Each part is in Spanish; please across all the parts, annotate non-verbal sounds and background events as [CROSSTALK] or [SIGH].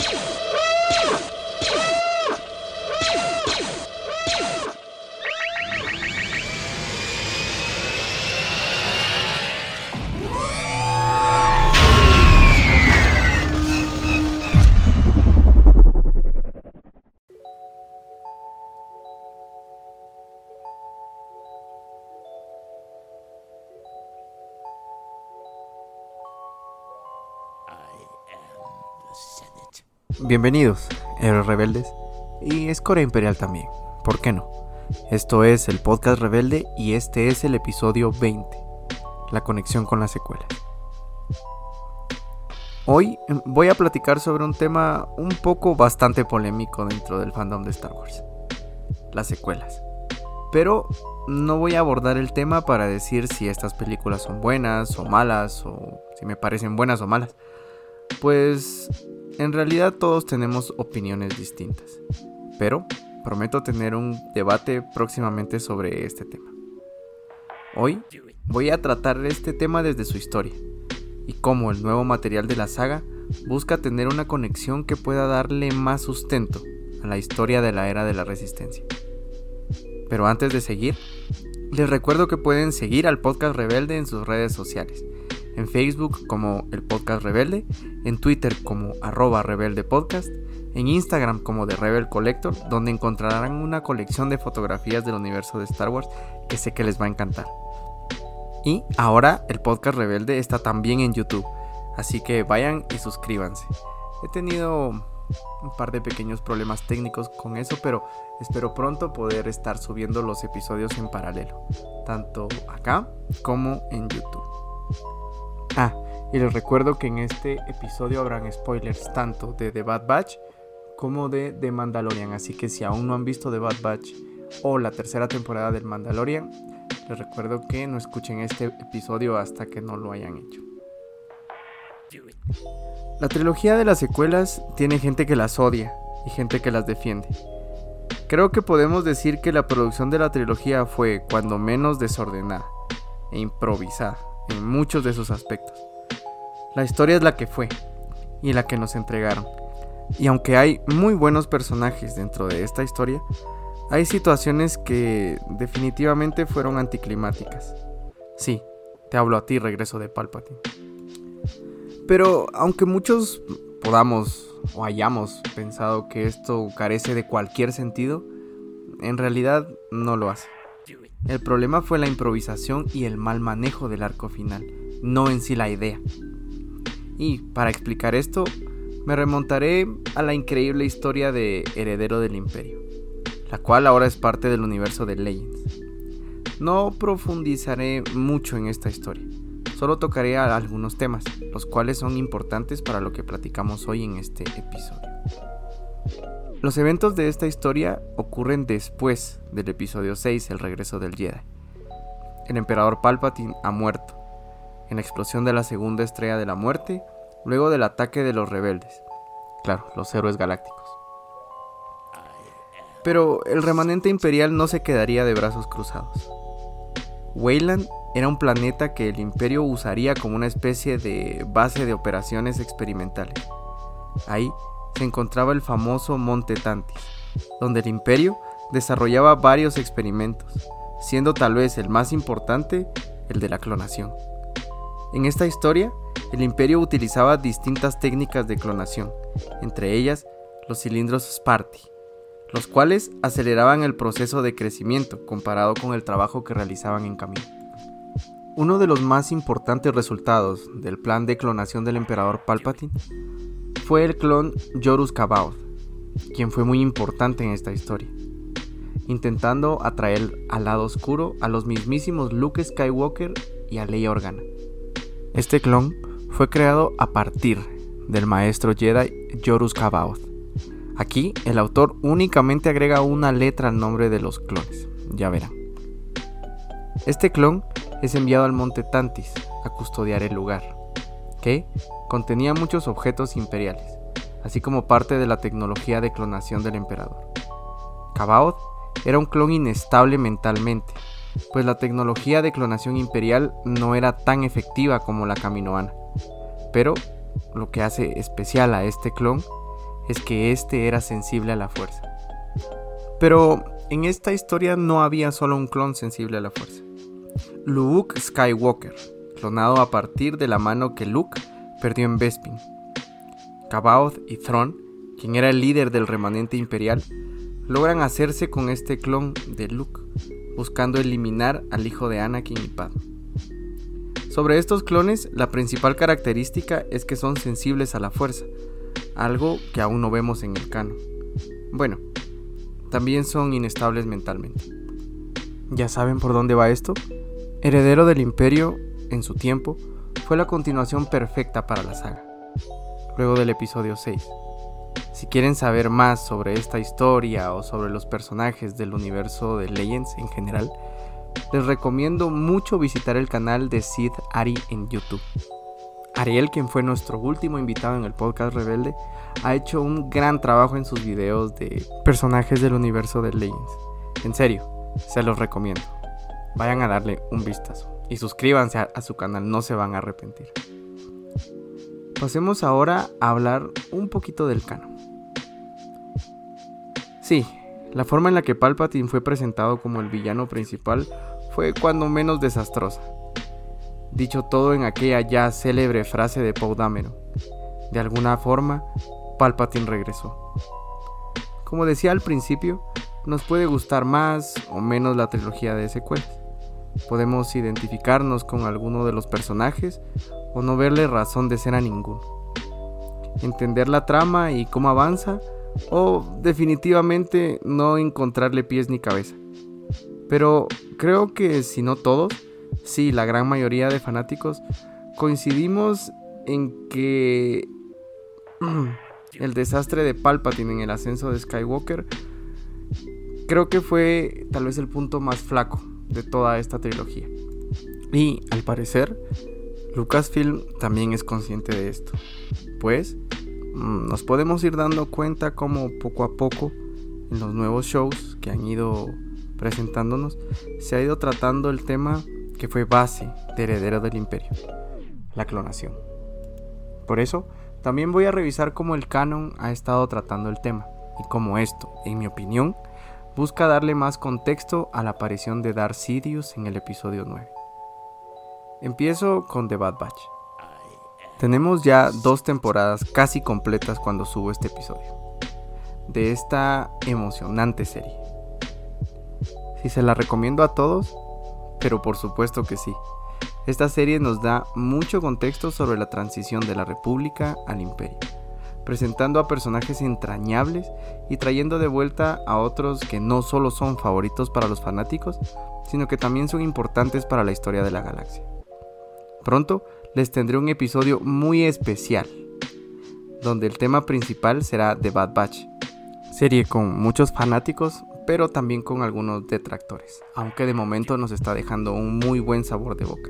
you Bienvenidos, héroes rebeldes y Escoria Imperial también, ¿por qué no? Esto es el podcast rebelde y este es el episodio 20, la conexión con las secuelas. Hoy em, voy a platicar sobre un tema un poco bastante polémico dentro del fandom de Star Wars, las secuelas. Pero no voy a abordar el tema para decir si estas películas son buenas o malas o si me parecen buenas o malas. Pues en realidad todos tenemos opiniones distintas, pero prometo tener un debate próximamente sobre este tema. Hoy voy a tratar este tema desde su historia y cómo el nuevo material de la saga busca tener una conexión que pueda darle más sustento a la historia de la era de la resistencia. Pero antes de seguir, les recuerdo que pueden seguir al podcast Rebelde en sus redes sociales en Facebook como el podcast Rebelde, en Twitter como arroba Rebelde Podcast, en Instagram como The Rebel Collector, donde encontrarán una colección de fotografías del universo de Star Wars que sé que les va a encantar. Y ahora el podcast Rebelde está también en YouTube, así que vayan y suscríbanse. He tenido un par de pequeños problemas técnicos con eso, pero espero pronto poder estar subiendo los episodios en paralelo, tanto acá como en YouTube. Ah, y les recuerdo que en este episodio habrán spoilers tanto de The Bad Batch como de The Mandalorian, así que si aún no han visto The Bad Batch o la tercera temporada del Mandalorian, les recuerdo que no escuchen este episodio hasta que no lo hayan hecho. La trilogía de las secuelas tiene gente que las odia y gente que las defiende. Creo que podemos decir que la producción de la trilogía fue cuando menos desordenada e improvisada en muchos de sus aspectos. La historia es la que fue y la que nos entregaron. Y aunque hay muy buenos personajes dentro de esta historia, hay situaciones que definitivamente fueron anticlimáticas. Sí, te hablo a ti, regreso de Palpatine. Pero aunque muchos podamos o hayamos pensado que esto carece de cualquier sentido, en realidad no lo hace. El problema fue la improvisación y el mal manejo del arco final, no en sí la idea. Y para explicar esto, me remontaré a la increíble historia de Heredero del Imperio, la cual ahora es parte del universo de Legends. No profundizaré mucho en esta historia, solo tocaré algunos temas, los cuales son importantes para lo que platicamos hoy en este episodio. Los eventos de esta historia ocurren después del episodio 6, el regreso del Jedi. El emperador Palpatine ha muerto, en la explosión de la segunda estrella de la muerte, luego del ataque de los rebeldes. Claro, los héroes galácticos. Pero el remanente imperial no se quedaría de brazos cruzados. Weyland era un planeta que el imperio usaría como una especie de base de operaciones experimentales. Ahí se encontraba el famoso Monte Tantis, donde el imperio desarrollaba varios experimentos, siendo tal vez el más importante el de la clonación. En esta historia, el imperio utilizaba distintas técnicas de clonación, entre ellas los cilindros Sparty, los cuales aceleraban el proceso de crecimiento comparado con el trabajo que realizaban en camino. Uno de los más importantes resultados del plan de clonación del emperador Palpatine fue el clon Jorus Kabaoth, quien fue muy importante en esta historia, intentando atraer al lado oscuro a los mismísimos Luke Skywalker y a Leia Organa. Este clon fue creado a partir del maestro Jedi Jorus Kabaoth. Aquí el autor únicamente agrega una letra al nombre de los clones, ya verán. Este clon es enviado al monte Tantis a custodiar el lugar, que contenía muchos objetos imperiales, así como parte de la tecnología de clonación del emperador. Cabaoth era un clon inestable mentalmente, pues la tecnología de clonación imperial no era tan efectiva como la caminoana. Pero lo que hace especial a este clon es que éste era sensible a la fuerza. Pero en esta historia no había solo un clon sensible a la fuerza. Luke Skywalker, clonado a partir de la mano que Luke perdió en Bespin. Cabaoth y Thrawn, quien era el líder del remanente imperial, logran hacerse con este clon de Luke, buscando eliminar al hijo de Anakin y Padme. Sobre estos clones, la principal característica es que son sensibles a la fuerza, algo que aún no vemos en el canon. Bueno, también son inestables mentalmente. ¿Ya saben por dónde va esto? Heredero del Imperio, en su tiempo, fue la continuación perfecta para la saga, luego del episodio 6. Si quieren saber más sobre esta historia o sobre los personajes del universo de Legends en general, les recomiendo mucho visitar el canal de Sid Ari en YouTube. Ariel, quien fue nuestro último invitado en el podcast Rebelde, ha hecho un gran trabajo en sus videos de personajes del universo de Legends. En serio, se los recomiendo. Vayan a darle un vistazo y suscríbanse a, su canal, no se van a arrepentir. Pasemos ahora a hablar un poquito del canon. Sí, la forma en la que Palpatine fue presentado como el villano principal fue cuando menos desastrosa. Dicho todo en aquella ya célebre frase de Poe Dameron. De alguna forma, Palpatine regresó. Como decía al principio, nos puede gustar más o menos la trilogía de secuelas. Podemos identificarnos con alguno de los personajes o no verle razón de ser a ninguno. Entender la trama y cómo avanza o definitivamente no encontrarle pies ni cabeza. Pero creo que si no todos, sí, la gran mayoría de fanáticos coincidimos en que [CLEARS THROAT] el desastre de Palpatine en el ascenso de Skywalker creo que fue tal vez el punto más flaco de toda esta trilogía. Y al parecer, Lucasfilm también es consciente de esto, pues mm, nos podemos ir dando cuenta como poco a poco en los nuevos shows que han ido presentándonos se ha ido tratando el tema que fue base de Heredero del Imperio, la clonación. Por eso, también voy a revisar cómo el canon ha estado tratando el tema y cómo esto, en mi opinión, busca darle más contexto a la aparición de Darth Sidious en el episodio 9. Empiezo con The Bad Batch. Tenemos ya dos temporadas casi completas cuando subo este episodio, de esta emocionante serie. Si se la recomiendo a todos, pero por supuesto que sí. Esta serie nos da mucho contexto sobre la transición de la República al Imperio presentando a personajes entrañables y trayendo de vuelta a otros que no solo son favoritos para los fanáticos, sino que también son importantes para la historia de la galaxia. Pronto les tendré un episodio muy especial, donde el tema principal será The Bad Batch, serie con muchos fanáticos, pero también con algunos detractores, aunque de momento nos está dejando un muy buen sabor de boca.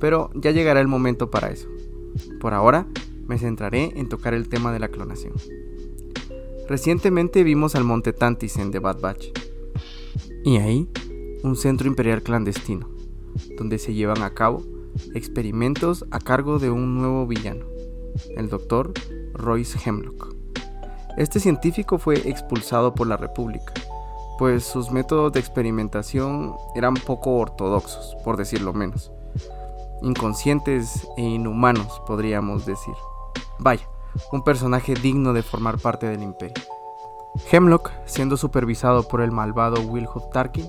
Pero ya llegará el momento para eso. Por ahora, me centraré en tocar el tema de la clonación. Recientemente vimos al Monte Tantis en The Bad Batch. Y ahí, un centro imperial clandestino, donde se llevan a cabo experimentos a cargo de un nuevo villano, el Dr. Royce Hemlock. Este científico fue expulsado por la República, pues sus métodos de experimentación eran poco ortodoxos, por decirlo menos. Inconscientes e inhumanos, podríamos decir. Vaya, un personaje digno de formar parte del imperio. Hemlock, siendo supervisado por el malvado Wilhood Tarkin,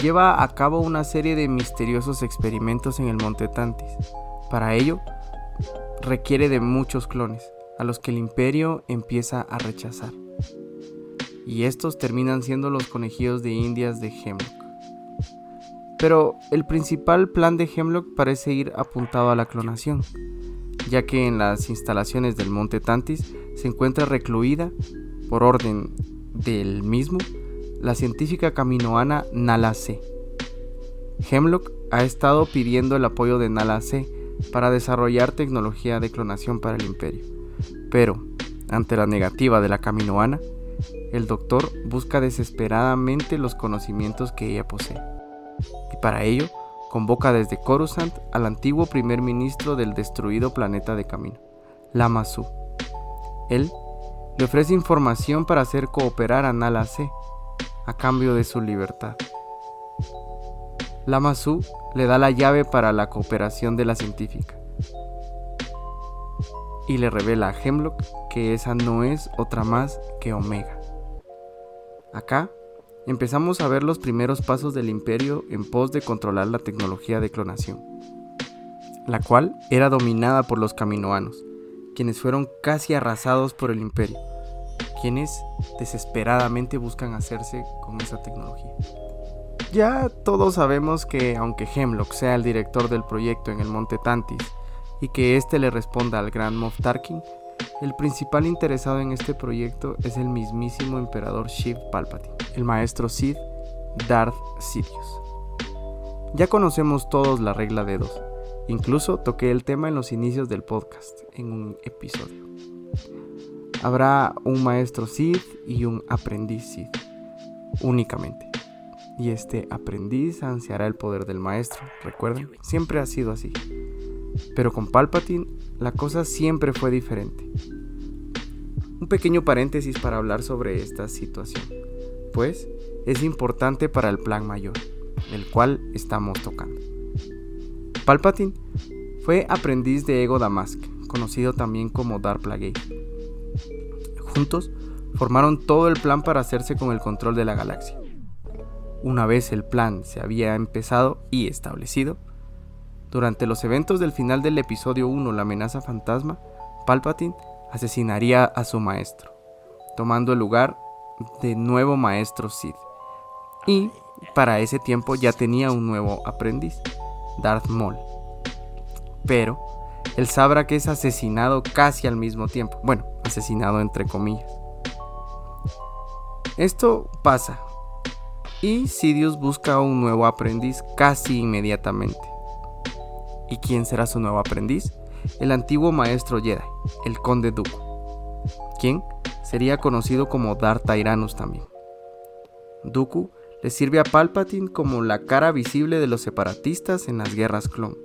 lleva a cabo una serie de misteriosos experimentos en el Monte Tantis. Para ello, requiere de muchos clones, a los que el imperio empieza a rechazar. Y estos terminan siendo los conejillos de indias de Hemlock. Pero el principal plan de Hemlock parece ir apuntado a la clonación, ya que en las instalaciones del Monte Tantis se encuentra recluida, por orden del mismo, la científica caminoana Nala C. Hemlock ha estado pidiendo el apoyo de Nala C para desarrollar tecnología de clonación para el imperio, pero, ante la negativa de la caminoana, el doctor busca desesperadamente los conocimientos que ella posee, y para ello convoca desde Coruscant al antiguo primer ministro del destruido planeta de camino, Lama Su. Él le ofrece información para hacer cooperar a Nala C a cambio de su libertad. Lama Su le da la llave para la cooperación de la científica y le revela a Hemlock que esa no es otra más que Omega. Acá empezamos a ver los primeros pasos del imperio en pos de controlar la tecnología de clonación, la cual era dominada por los caminoanos, quienes fueron casi arrasados por el imperio, quienes desesperadamente buscan hacerse con esa tecnología. Ya todos sabemos que aunque Hemlock sea el director del proyecto en el monte Tantis y que éste le responda al gran Moff Tarkin, el principal interesado en este proyecto es el mismísimo emperador Shiv Palpatine, el maestro Sith Darth Sidious. Ya conocemos todos la regla de dos, incluso toqué el tema en los inicios del podcast, en un episodio. Habrá un maestro Sith y un aprendiz Sith, únicamente. Y este aprendiz ansiará el poder del maestro, recuerden, siempre ha sido así. Pero con Palpatine la cosa siempre fue diferente. Un pequeño paréntesis para hablar sobre esta situación, pues es importante para el plan mayor, el cual estamos tocando. Palpatine fue aprendiz de Ego Damask, conocido también como Darth Plagueis. Juntos formaron todo el plan para hacerse con el control de la galaxia. Una vez el plan se había empezado y establecido, durante los eventos del final del episodio 1, La amenaza fantasma, Palpatine asesinaría a su maestro, tomando el lugar de nuevo maestro Sid. Y para ese tiempo ya tenía un nuevo aprendiz, Darth Maul. Pero él sabrá que es asesinado casi al mismo tiempo. Bueno, asesinado entre comillas. Esto pasa. Y Sidious busca un nuevo aprendiz casi inmediatamente. ¿Y quién será su nuevo aprendiz? El antiguo maestro Jedi, el conde Dooku, quien sería conocido como Darth Tyrannus también. Dooku le sirve a Palpatine como la cara visible de los separatistas en las guerras clon,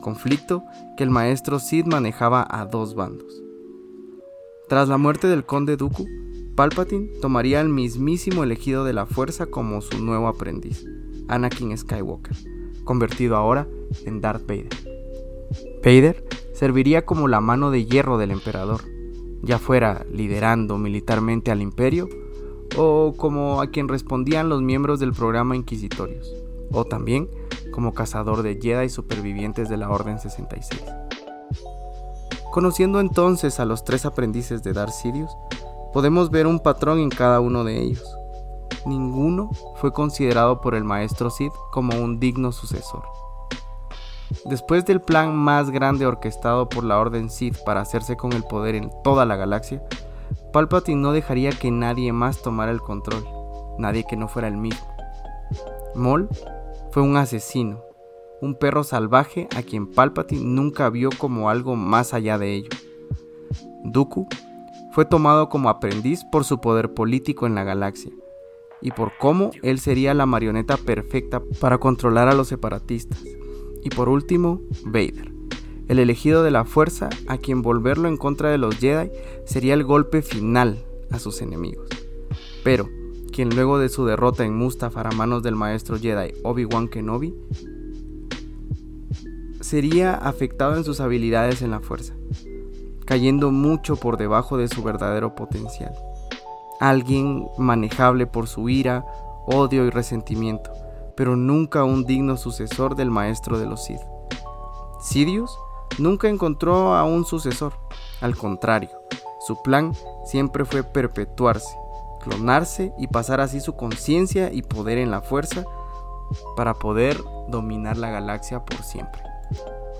conflicto que el maestro Sid manejaba a dos bandos. Tras la muerte del conde Dooku, Palpatine tomaría al mismísimo elegido de la fuerza como su nuevo aprendiz, Anakin Skywalker, convertido ahora en Darth Vader. Vader serviría como la mano de hierro del emperador, ya fuera liderando militarmente al imperio o como a quien respondían los miembros del programa Inquisitorios, o también como cazador de Jedi supervivientes de la Orden 66. Conociendo entonces a los tres aprendices de Darth Sidious, podemos ver un patrón en cada uno de ellos. Ninguno fue considerado por el maestro Sid como un digno sucesor. Después del plan más grande orquestado por la Orden Sith para hacerse con el poder en toda la galaxia, Palpatine no dejaría que nadie más tomara el control, nadie que no fuera el mismo. Maul fue un asesino, un perro salvaje a quien Palpatine nunca vio como algo más allá de ello. Dooku fue tomado como aprendiz por su poder político en la galaxia y por cómo él sería la marioneta perfecta para controlar a los separatistas. Y por último, Vader, el elegido de la fuerza a quien volverlo en contra de los Jedi sería el golpe final a sus enemigos. Pero, quien luego de su derrota en Mustafar a manos del maestro Jedi Obi-Wan Kenobi, sería afectado en sus habilidades en la fuerza, cayendo mucho por debajo de su verdadero potencial. Alguien manejable por su ira, odio y resentimiento, pero nunca un digno sucesor del maestro de los Sith. Sidious nunca encontró a un sucesor, al contrario, su plan siempre fue perpetuarse, clonarse y pasar así su conciencia y poder en la fuerza para poder dominar la galaxia por siempre.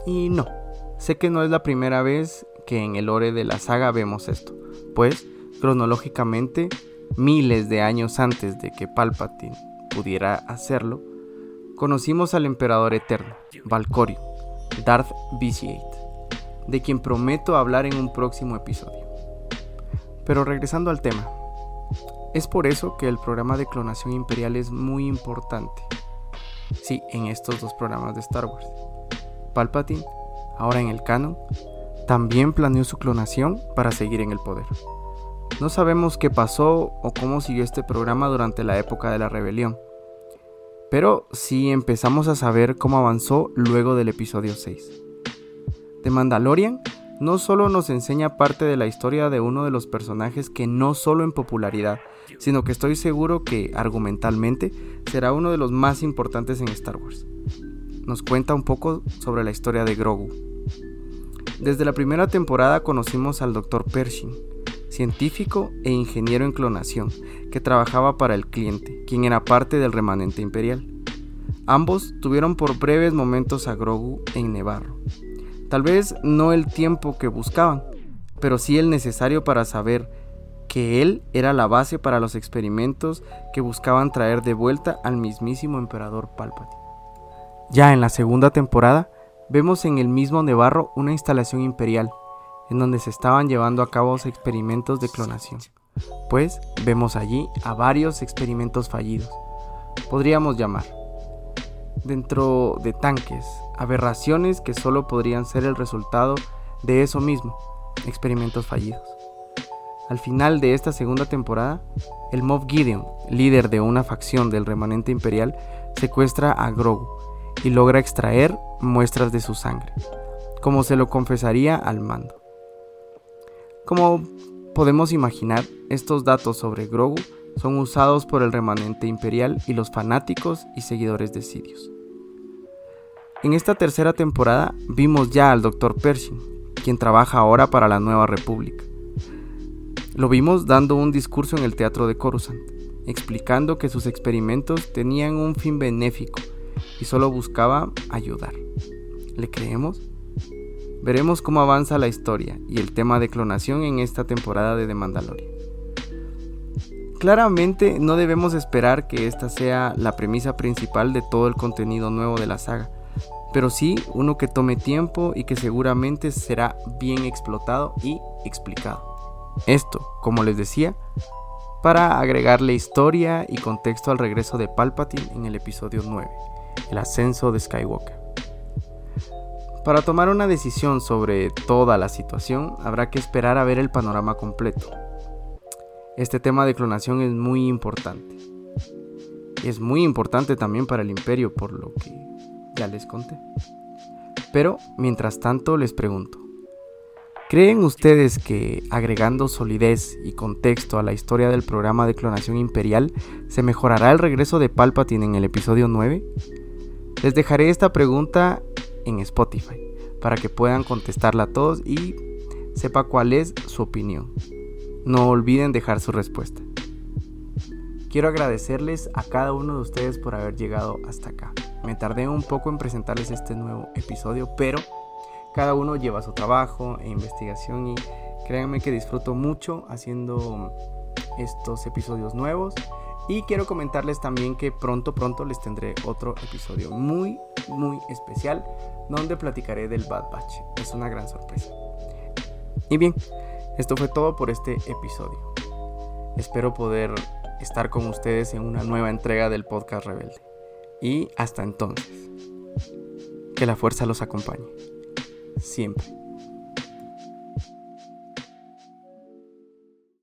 Y no, sé que no es la primera vez que en el lore de la saga vemos esto, pues cronológicamente, miles de años antes de que Palpatine pudiera hacerlo, conocimos al emperador eterno, Valcorio, Darth Vitiate, de quien prometo hablar en un próximo episodio. Pero regresando al tema, es por eso que el programa de clonación imperial es muy importante. Sí, en estos dos programas de Star Wars. Palpatine, ahora en el canon, también planeó su clonación para seguir en el poder. No sabemos qué pasó o cómo siguió este programa durante la época de la rebelión, pero sí empezamos a saber cómo avanzó luego del episodio 6. The Mandalorian no solo nos enseña parte de la historia de uno de los personajes que no solo en popularidad, sino que estoy seguro que argumentalmente será uno de los más importantes en Star Wars. Nos cuenta un poco sobre la historia de Grogu. Desde la primera temporada conocimos al Dr. Pershing, científico e ingeniero en clonación, que trabajaba para el cliente, quien era parte del remanente imperial. Ambos tuvieron por breves momentos a Grogu en Nevarro, Tal vez no el tiempo que buscaban, pero sí el necesario para saber que él era la base para los experimentos que buscaban traer de vuelta al mismísimo emperador Palpatine. Ya en la segunda temporada, vemos en el mismo Nevarro una instalación imperial, en donde se estaban llevando a cabo experimentos de clonación, pues vemos allí a varios experimentos fallidos, podríamos llamar, dentro de tanques, aberraciones que solo podrían ser el resultado de eso mismo, experimentos fallidos. Al final de esta segunda temporada, el Moff Gideon, líder de una facción del remanente imperial, secuestra a Grogu y logra extraer muestras de su sangre, como se lo confesaría al mando. Como podemos imaginar, estos datos sobre Grogu son usados por el remanente imperial y los fanáticos y seguidores de Sidious. En esta tercera temporada vimos ya al Dr. Pershing, quien trabaja ahora para la Nueva República. Lo vimos dando un discurso en el Teatro de Coruscant, explicando que sus experimentos tenían un fin benéfico y solo buscaba ayudar. ¿Le creemos? Veremos cómo avanza la historia y el tema de clonación en esta temporada de The Mandalorian. Claramente no debemos esperar que esta sea la premisa principal de todo el contenido nuevo de la saga, pero sí uno que tome tiempo y que seguramente será bien explotado y explicado. Esto, como les decía, para agregarle historia y contexto al regreso de Palpatine en el episodio 9, el ascenso de Skywalker. Para tomar una decisión sobre toda la situación, habrá que esperar a ver el panorama completo, este tema de clonación es muy importante. Es muy importante también para el imperio, por lo que ya les conté. Pero, mientras tanto, les pregunto, ¿creen ustedes que agregando solidez y contexto a la historia del programa de clonación imperial se mejorará el regreso de Palpatine en el episodio 9? Les dejaré esta pregunta en Spotify para que puedan contestarla a todos y sepa cuál es su opinión. No olviden dejar su respuesta. Quiero agradecerles a cada uno de ustedes por haber llegado hasta acá. Me tardé un poco en presentarles este nuevo episodio, pero cada uno lleva su trabajo e investigación y créanme que disfruto mucho haciendo estos episodios nuevos. Y quiero comentarles también que pronto, pronto les tendré otro episodio muy, muy especial donde platicaré del Bad Batch. Es una gran sorpresa. Y bien, esto fue todo por este episodio. Espero poder estar con ustedes en una nueva entrega del podcast Rebelde. Y hasta entonces, que la fuerza los acompañe. Siempre.